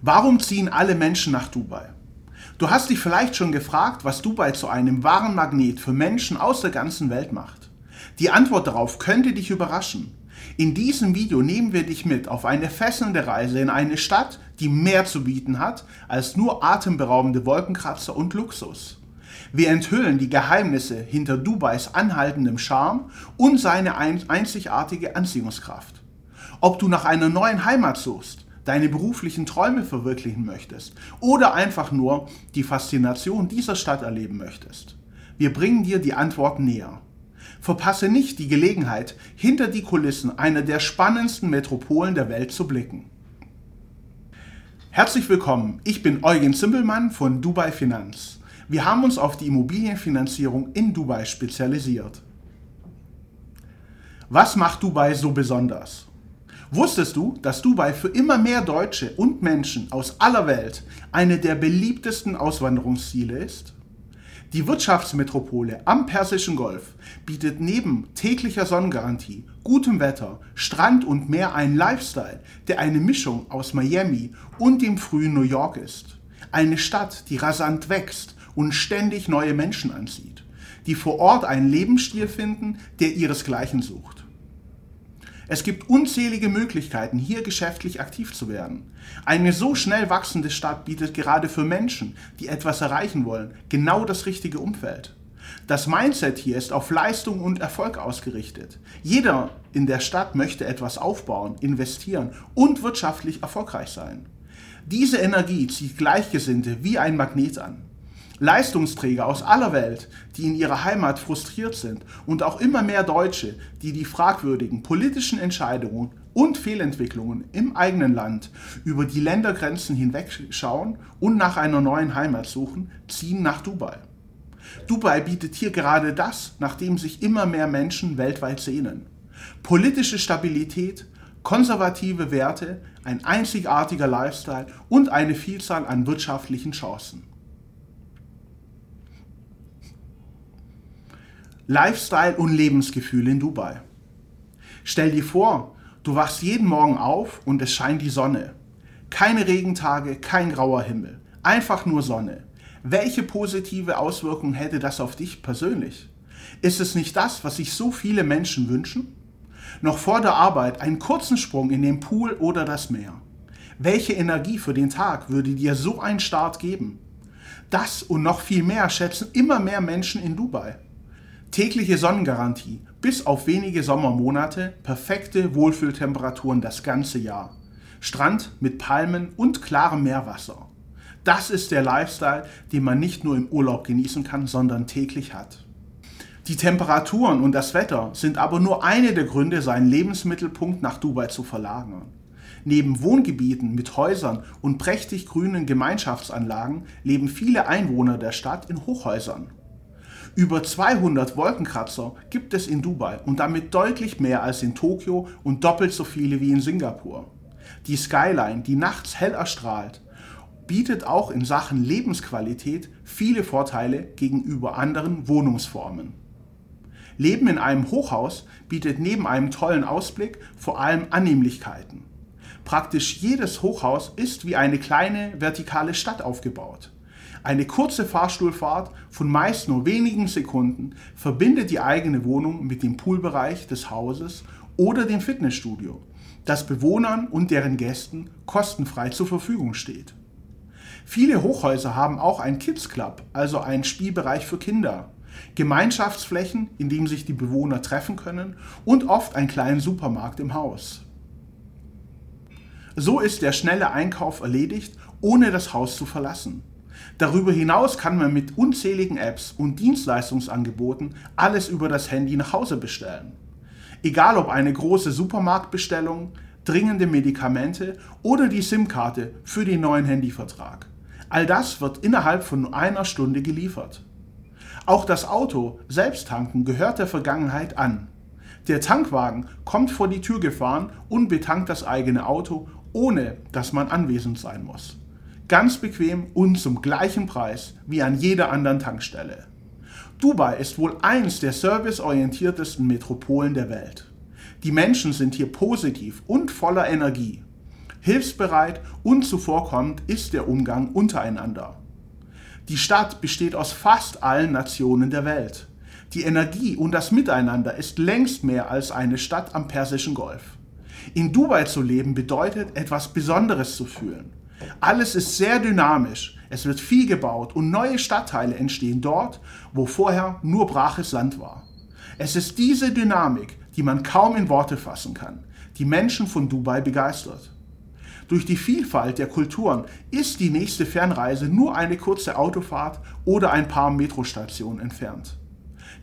Warum ziehen alle Menschen nach Dubai? Du hast dich vielleicht schon gefragt, was Dubai zu einem wahren Magnet für Menschen aus der ganzen Welt macht. Die Antwort darauf könnte dich überraschen. In diesem Video nehmen wir dich mit auf eine fesselnde Reise in eine Stadt, die mehr zu bieten hat als nur atemberaubende Wolkenkratzer und Luxus. Wir enthüllen die Geheimnisse hinter Dubais anhaltendem Charme und seine einzigartige Anziehungskraft. Ob du nach einer neuen Heimat suchst, deine beruflichen Träume verwirklichen möchtest oder einfach nur die Faszination dieser Stadt erleben möchtest. Wir bringen dir die Antworten näher. Verpasse nicht die Gelegenheit, hinter die Kulissen einer der spannendsten Metropolen der Welt zu blicken. Herzlich willkommen, ich bin Eugen Zimbelmann von Dubai Finanz. Wir haben uns auf die Immobilienfinanzierung in Dubai spezialisiert. Was macht Dubai so besonders? Wusstest du, dass Dubai für immer mehr Deutsche und Menschen aus aller Welt eine der beliebtesten Auswanderungsziele ist? Die Wirtschaftsmetropole am Persischen Golf bietet neben täglicher Sonnengarantie, gutem Wetter, Strand und Meer einen Lifestyle, der eine Mischung aus Miami und dem frühen New York ist. Eine Stadt, die rasant wächst und ständig neue Menschen anzieht, die vor Ort einen Lebensstil finden, der ihresgleichen sucht. Es gibt unzählige Möglichkeiten, hier geschäftlich aktiv zu werden. Eine so schnell wachsende Stadt bietet gerade für Menschen, die etwas erreichen wollen, genau das richtige Umfeld. Das Mindset hier ist auf Leistung und Erfolg ausgerichtet. Jeder in der Stadt möchte etwas aufbauen, investieren und wirtschaftlich erfolgreich sein. Diese Energie zieht Gleichgesinnte wie ein Magnet an. Leistungsträger aus aller Welt, die in ihrer Heimat frustriert sind und auch immer mehr Deutsche, die die fragwürdigen politischen Entscheidungen und Fehlentwicklungen im eigenen Land über die Ländergrenzen hinwegschauen und nach einer neuen Heimat suchen, ziehen nach Dubai. Dubai bietet hier gerade das, nach dem sich immer mehr Menschen weltweit sehnen. Politische Stabilität, konservative Werte, ein einzigartiger Lifestyle und eine Vielzahl an wirtschaftlichen Chancen. Lifestyle und Lebensgefühl in Dubai. Stell dir vor, du wachst jeden Morgen auf und es scheint die Sonne. Keine Regentage, kein grauer Himmel, einfach nur Sonne. Welche positive Auswirkungen hätte das auf dich persönlich? Ist es nicht das, was sich so viele Menschen wünschen? Noch vor der Arbeit einen kurzen Sprung in den Pool oder das Meer. Welche Energie für den Tag würde dir so ein Start geben? Das und noch viel mehr schätzen immer mehr Menschen in Dubai. Tägliche Sonnengarantie, bis auf wenige Sommermonate, perfekte Wohlfühltemperaturen das ganze Jahr. Strand mit Palmen und klarem Meerwasser. Das ist der Lifestyle, den man nicht nur im Urlaub genießen kann, sondern täglich hat. Die Temperaturen und das Wetter sind aber nur eine der Gründe, seinen Lebensmittelpunkt nach Dubai zu verlagern. Neben Wohngebieten mit Häusern und prächtig grünen Gemeinschaftsanlagen leben viele Einwohner der Stadt in Hochhäusern. Über 200 Wolkenkratzer gibt es in Dubai und damit deutlich mehr als in Tokio und doppelt so viele wie in Singapur. Die Skyline, die nachts hell erstrahlt, bietet auch in Sachen Lebensqualität viele Vorteile gegenüber anderen Wohnungsformen. Leben in einem Hochhaus bietet neben einem tollen Ausblick vor allem Annehmlichkeiten. Praktisch jedes Hochhaus ist wie eine kleine vertikale Stadt aufgebaut. Eine kurze Fahrstuhlfahrt von meist nur wenigen Sekunden verbindet die eigene Wohnung mit dem Poolbereich des Hauses oder dem Fitnessstudio, das Bewohnern und deren Gästen kostenfrei zur Verfügung steht. Viele Hochhäuser haben auch einen Kids Club, also einen Spielbereich für Kinder, Gemeinschaftsflächen, in denen sich die Bewohner treffen können und oft einen kleinen Supermarkt im Haus. So ist der schnelle Einkauf erledigt, ohne das Haus zu verlassen. Darüber hinaus kann man mit unzähligen Apps und Dienstleistungsangeboten alles über das Handy nach Hause bestellen. Egal ob eine große Supermarktbestellung, dringende Medikamente oder die SIM-Karte für den neuen Handyvertrag. All das wird innerhalb von einer Stunde geliefert. Auch das Auto selbst tanken gehört der Vergangenheit an. Der Tankwagen kommt vor die Tür gefahren und betankt das eigene Auto, ohne dass man anwesend sein muss. Ganz bequem und zum gleichen Preis wie an jeder anderen Tankstelle. Dubai ist wohl eines der serviceorientiertesten Metropolen der Welt. Die Menschen sind hier positiv und voller Energie. Hilfsbereit und zuvorkommend ist der Umgang untereinander. Die Stadt besteht aus fast allen Nationen der Welt. Die Energie und das Miteinander ist längst mehr als eine Stadt am Persischen Golf. In Dubai zu leben bedeutet, etwas Besonderes zu fühlen. Alles ist sehr dynamisch, es wird viel gebaut und neue Stadtteile entstehen dort, wo vorher nur braches Land war. Es ist diese Dynamik, die man kaum in Worte fassen kann, die Menschen von Dubai begeistert. Durch die Vielfalt der Kulturen ist die nächste Fernreise nur eine kurze Autofahrt oder ein paar Metrostationen entfernt.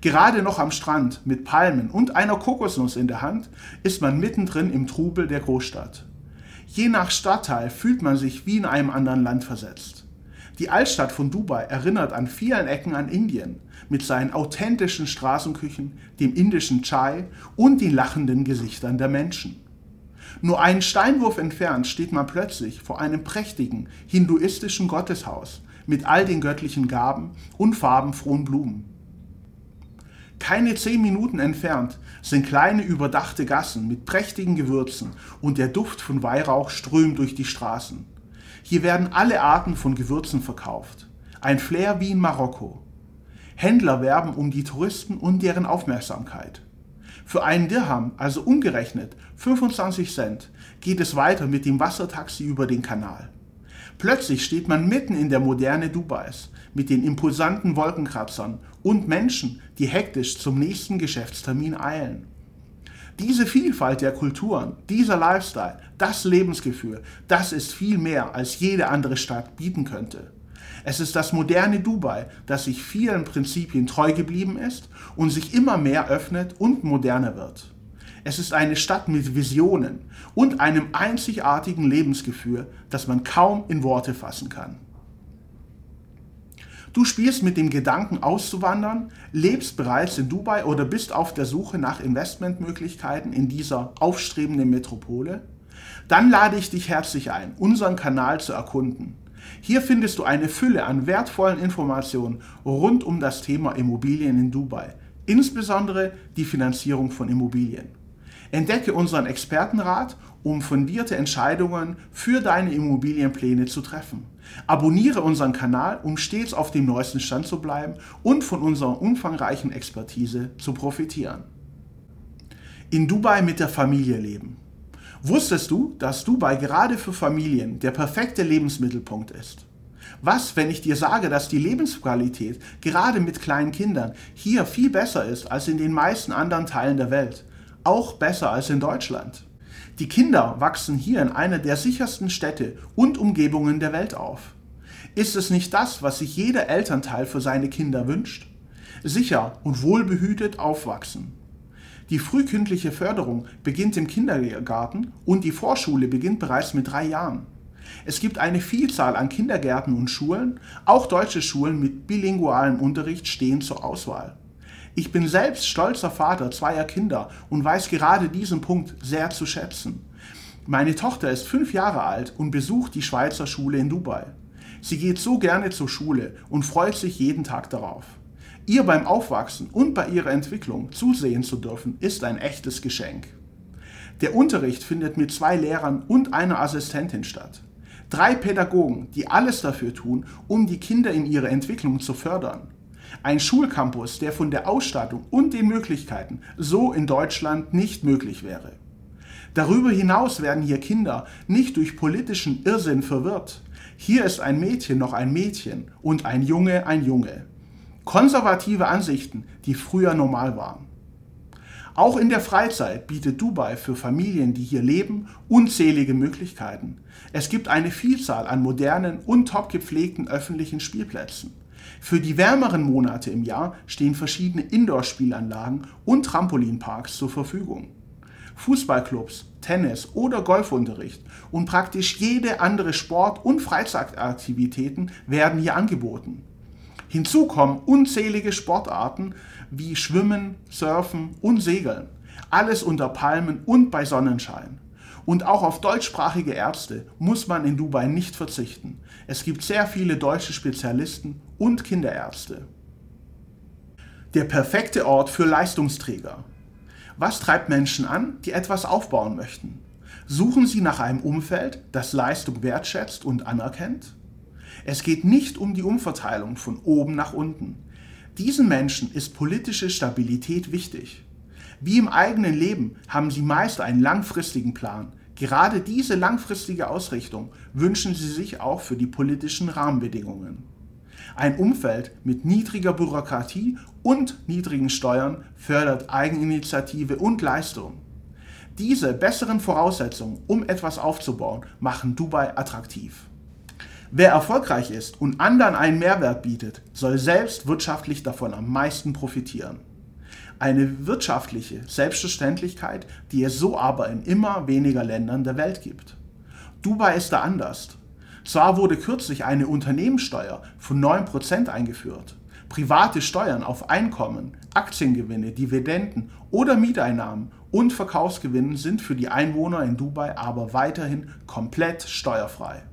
Gerade noch am Strand mit Palmen und einer Kokosnuss in der Hand ist man mittendrin im Trubel der Großstadt. Je nach Stadtteil fühlt man sich wie in einem anderen Land versetzt. Die Altstadt von Dubai erinnert an vielen Ecken an Indien mit seinen authentischen Straßenküchen, dem indischen Chai und den lachenden Gesichtern der Menschen. Nur einen Steinwurf entfernt steht man plötzlich vor einem prächtigen hinduistischen Gotteshaus mit all den göttlichen Gaben und farbenfrohen Blumen. Keine zehn Minuten entfernt sind kleine überdachte Gassen mit prächtigen Gewürzen und der Duft von Weihrauch strömt durch die Straßen. Hier werden alle Arten von Gewürzen verkauft. Ein Flair wie in Marokko. Händler werben um die Touristen und deren Aufmerksamkeit. Für einen Dirham, also umgerechnet 25 Cent, geht es weiter mit dem Wassertaxi über den Kanal. Plötzlich steht man mitten in der Moderne Dubais mit den imposanten Wolkenkratzern und Menschen, die hektisch zum nächsten Geschäftstermin eilen. Diese Vielfalt der Kulturen, dieser Lifestyle, das Lebensgefühl, das ist viel mehr, als jede andere Stadt bieten könnte. Es ist das moderne Dubai, das sich vielen Prinzipien treu geblieben ist und sich immer mehr öffnet und moderner wird. Es ist eine Stadt mit Visionen und einem einzigartigen Lebensgefühl, das man kaum in Worte fassen kann. Du spielst mit dem Gedanken auszuwandern, lebst bereits in Dubai oder bist auf der Suche nach Investmentmöglichkeiten in dieser aufstrebenden Metropole? Dann lade ich dich herzlich ein, unseren Kanal zu erkunden. Hier findest du eine Fülle an wertvollen Informationen rund um das Thema Immobilien in Dubai, insbesondere die Finanzierung von Immobilien. Entdecke unseren Expertenrat, um fundierte Entscheidungen für deine Immobilienpläne zu treffen. Abonniere unseren Kanal, um stets auf dem neuesten Stand zu bleiben und von unserer umfangreichen Expertise zu profitieren. In Dubai mit der Familie leben. Wusstest du, dass Dubai gerade für Familien der perfekte Lebensmittelpunkt ist? Was, wenn ich dir sage, dass die Lebensqualität gerade mit kleinen Kindern hier viel besser ist als in den meisten anderen Teilen der Welt? Auch besser als in Deutschland. Die Kinder wachsen hier in einer der sichersten Städte und Umgebungen der Welt auf. Ist es nicht das, was sich jeder Elternteil für seine Kinder wünscht? Sicher und wohlbehütet aufwachsen. Die frühkindliche Förderung beginnt im Kindergarten und die Vorschule beginnt bereits mit drei Jahren. Es gibt eine Vielzahl an Kindergärten und Schulen, auch deutsche Schulen mit bilingualem Unterricht stehen zur Auswahl. Ich bin selbst stolzer Vater zweier Kinder und weiß gerade diesen Punkt sehr zu schätzen. Meine Tochter ist fünf Jahre alt und besucht die Schweizer Schule in Dubai. Sie geht so gerne zur Schule und freut sich jeden Tag darauf. Ihr beim Aufwachsen und bei ihrer Entwicklung zusehen zu dürfen, ist ein echtes Geschenk. Der Unterricht findet mit zwei Lehrern und einer Assistentin statt. Drei Pädagogen, die alles dafür tun, um die Kinder in ihrer Entwicklung zu fördern. Ein Schulcampus, der von der Ausstattung und den Möglichkeiten so in Deutschland nicht möglich wäre. Darüber hinaus werden hier Kinder nicht durch politischen Irrsinn verwirrt. Hier ist ein Mädchen noch ein Mädchen und ein Junge ein Junge. Konservative Ansichten, die früher normal waren. Auch in der Freizeit bietet Dubai für Familien, die hier leben, unzählige Möglichkeiten. Es gibt eine Vielzahl an modernen und top gepflegten öffentlichen Spielplätzen. Für die wärmeren Monate im Jahr stehen verschiedene Indoor-Spielanlagen und Trampolinparks zur Verfügung. Fußballclubs, Tennis oder Golfunterricht und praktisch jede andere Sport- und Freizeitaktivitäten werden hier angeboten. Hinzu kommen unzählige Sportarten wie Schwimmen, Surfen und Segeln. Alles unter Palmen und bei Sonnenschein. Und auch auf deutschsprachige Ärzte muss man in Dubai nicht verzichten. Es gibt sehr viele deutsche Spezialisten und Kinderärzte. Der perfekte Ort für Leistungsträger. Was treibt Menschen an, die etwas aufbauen möchten? Suchen Sie nach einem Umfeld, das Leistung wertschätzt und anerkennt? Es geht nicht um die Umverteilung von oben nach unten. Diesen Menschen ist politische Stabilität wichtig. Wie im eigenen Leben haben sie meist einen langfristigen Plan. Gerade diese langfristige Ausrichtung wünschen sie sich auch für die politischen Rahmenbedingungen. Ein Umfeld mit niedriger Bürokratie und niedrigen Steuern fördert Eigeninitiative und Leistung. Diese besseren Voraussetzungen, um etwas aufzubauen, machen Dubai attraktiv. Wer erfolgreich ist und anderen einen Mehrwert bietet, soll selbst wirtschaftlich davon am meisten profitieren. Eine wirtschaftliche Selbstverständlichkeit, die es so aber in immer weniger Ländern der Welt gibt. Dubai ist da anders. Zwar wurde kürzlich eine Unternehmenssteuer von 9% eingeführt. Private Steuern auf Einkommen, Aktiengewinne, Dividenden oder Mieteinnahmen und Verkaufsgewinnen sind für die Einwohner in Dubai aber weiterhin komplett steuerfrei.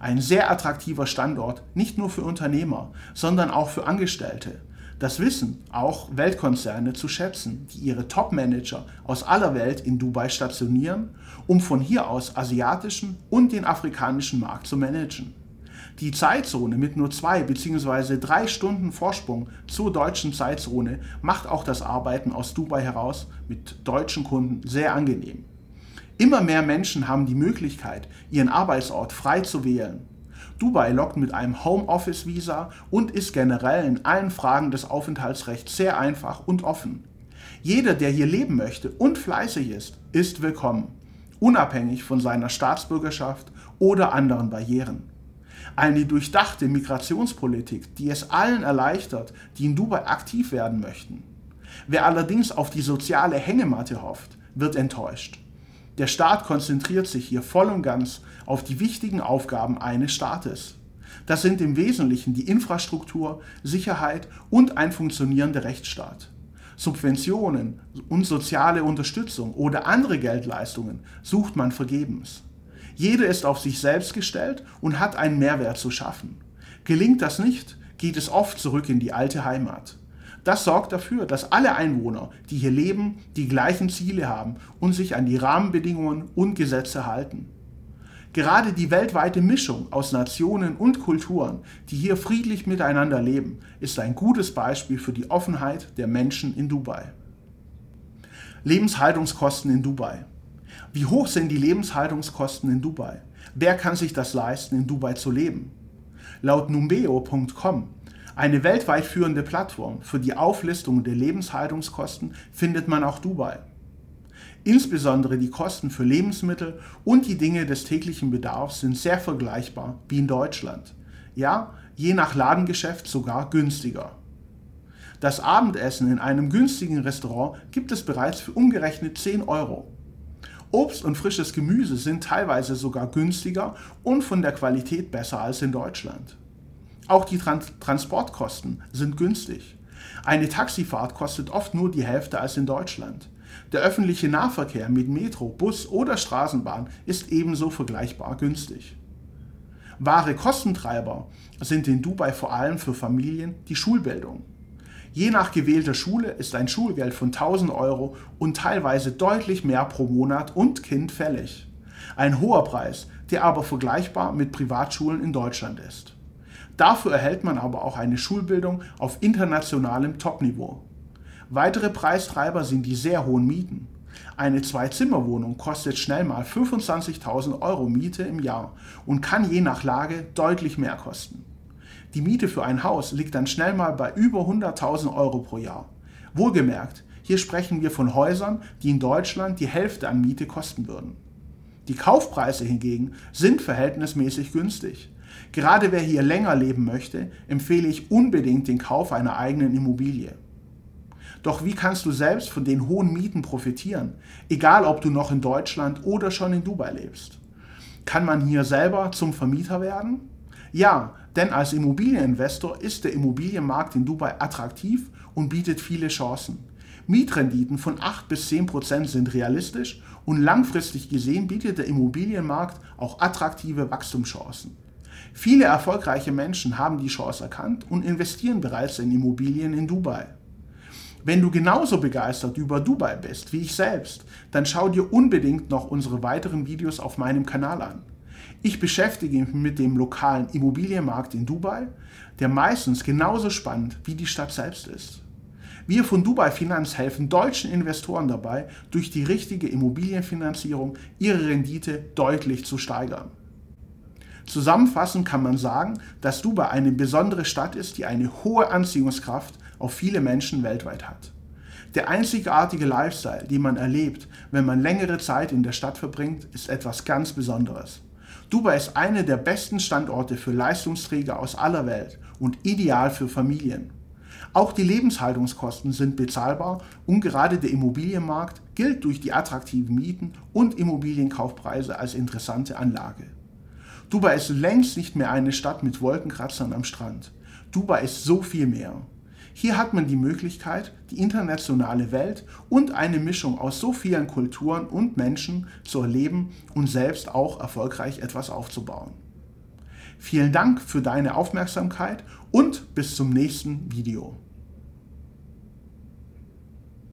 Ein sehr attraktiver Standort, nicht nur für Unternehmer, sondern auch für Angestellte. Das wissen auch Weltkonzerne zu schätzen, die ihre Top-Manager aus aller Welt in Dubai stationieren, um von hier aus asiatischen und den afrikanischen Markt zu managen. Die Zeitzone mit nur zwei bzw. drei Stunden Vorsprung zur deutschen Zeitzone macht auch das Arbeiten aus Dubai heraus mit deutschen Kunden sehr angenehm. Immer mehr Menschen haben die Möglichkeit, ihren Arbeitsort frei zu wählen. Dubai lockt mit einem Homeoffice-Visa und ist generell in allen Fragen des Aufenthaltsrechts sehr einfach und offen. Jeder, der hier leben möchte und fleißig ist, ist willkommen, unabhängig von seiner Staatsbürgerschaft oder anderen Barrieren. Eine durchdachte Migrationspolitik, die es allen erleichtert, die in Dubai aktiv werden möchten. Wer allerdings auf die soziale Hängematte hofft, wird enttäuscht. Der Staat konzentriert sich hier voll und ganz auf die wichtigen Aufgaben eines Staates. Das sind im Wesentlichen die Infrastruktur, Sicherheit und ein funktionierender Rechtsstaat. Subventionen und soziale Unterstützung oder andere Geldleistungen sucht man vergebens. Jeder ist auf sich selbst gestellt und hat einen Mehrwert zu schaffen. Gelingt das nicht, geht es oft zurück in die alte Heimat. Das sorgt dafür, dass alle Einwohner, die hier leben, die gleichen Ziele haben und sich an die Rahmenbedingungen und Gesetze halten. Gerade die weltweite Mischung aus Nationen und Kulturen, die hier friedlich miteinander leben, ist ein gutes Beispiel für die Offenheit der Menschen in Dubai. Lebenshaltungskosten in Dubai. Wie hoch sind die Lebenshaltungskosten in Dubai? Wer kann sich das leisten, in Dubai zu leben? Laut numbeo.com eine weltweit führende Plattform für die Auflistung der Lebenshaltungskosten findet man auch Dubai. Insbesondere die Kosten für Lebensmittel und die Dinge des täglichen Bedarfs sind sehr vergleichbar wie in Deutschland. Ja, je nach Ladengeschäft sogar günstiger. Das Abendessen in einem günstigen Restaurant gibt es bereits für umgerechnet 10 Euro. Obst und frisches Gemüse sind teilweise sogar günstiger und von der Qualität besser als in Deutschland. Auch die Trans Transportkosten sind günstig. Eine Taxifahrt kostet oft nur die Hälfte als in Deutschland. Der öffentliche Nahverkehr mit Metro, Bus oder Straßenbahn ist ebenso vergleichbar günstig. Wahre Kostentreiber sind in Dubai vor allem für Familien die Schulbildung. Je nach gewählter Schule ist ein Schulgeld von 1000 Euro und teilweise deutlich mehr pro Monat und Kind fällig. Ein hoher Preis, der aber vergleichbar mit Privatschulen in Deutschland ist. Dafür erhält man aber auch eine Schulbildung auf internationalem Topniveau. Weitere Preistreiber sind die sehr hohen Mieten. Eine Zwei-Zimmer-Wohnung kostet schnell mal 25.000 Euro Miete im Jahr und kann je nach Lage deutlich mehr kosten. Die Miete für ein Haus liegt dann schnell mal bei über 100.000 Euro pro Jahr. Wohlgemerkt, hier sprechen wir von Häusern, die in Deutschland die Hälfte an Miete kosten würden. Die Kaufpreise hingegen sind verhältnismäßig günstig. Gerade wer hier länger leben möchte, empfehle ich unbedingt den Kauf einer eigenen Immobilie. Doch wie kannst du selbst von den hohen Mieten profitieren, egal ob du noch in Deutschland oder schon in Dubai lebst? Kann man hier selber zum Vermieter werden? Ja, denn als Immobilieninvestor ist der Immobilienmarkt in Dubai attraktiv und bietet viele Chancen. Mietrenditen von 8 bis 10 Prozent sind realistisch und langfristig gesehen bietet der Immobilienmarkt auch attraktive Wachstumschancen. Viele erfolgreiche Menschen haben die Chance erkannt und investieren bereits in Immobilien in Dubai. Wenn du genauso begeistert über Dubai bist wie ich selbst, dann schau dir unbedingt noch unsere weiteren Videos auf meinem Kanal an. Ich beschäftige mich mit dem lokalen Immobilienmarkt in Dubai, der meistens genauso spannend wie die Stadt selbst ist. Wir von Dubai Finanz helfen deutschen Investoren dabei, durch die richtige Immobilienfinanzierung ihre Rendite deutlich zu steigern. Zusammenfassend kann man sagen, dass Dubai eine besondere Stadt ist, die eine hohe Anziehungskraft auf viele Menschen weltweit hat. Der einzigartige Lifestyle, den man erlebt, wenn man längere Zeit in der Stadt verbringt, ist etwas ganz Besonderes. Dubai ist einer der besten Standorte für Leistungsträger aus aller Welt und ideal für Familien. Auch die Lebenshaltungskosten sind bezahlbar und gerade der Immobilienmarkt gilt durch die attraktiven Mieten und Immobilienkaufpreise als interessante Anlage. Dubai ist längst nicht mehr eine Stadt mit Wolkenkratzern am Strand. Dubai ist so viel mehr. Hier hat man die Möglichkeit, die internationale Welt und eine Mischung aus so vielen Kulturen und Menschen zu erleben und selbst auch erfolgreich etwas aufzubauen. Vielen Dank für deine Aufmerksamkeit und bis zum nächsten Video.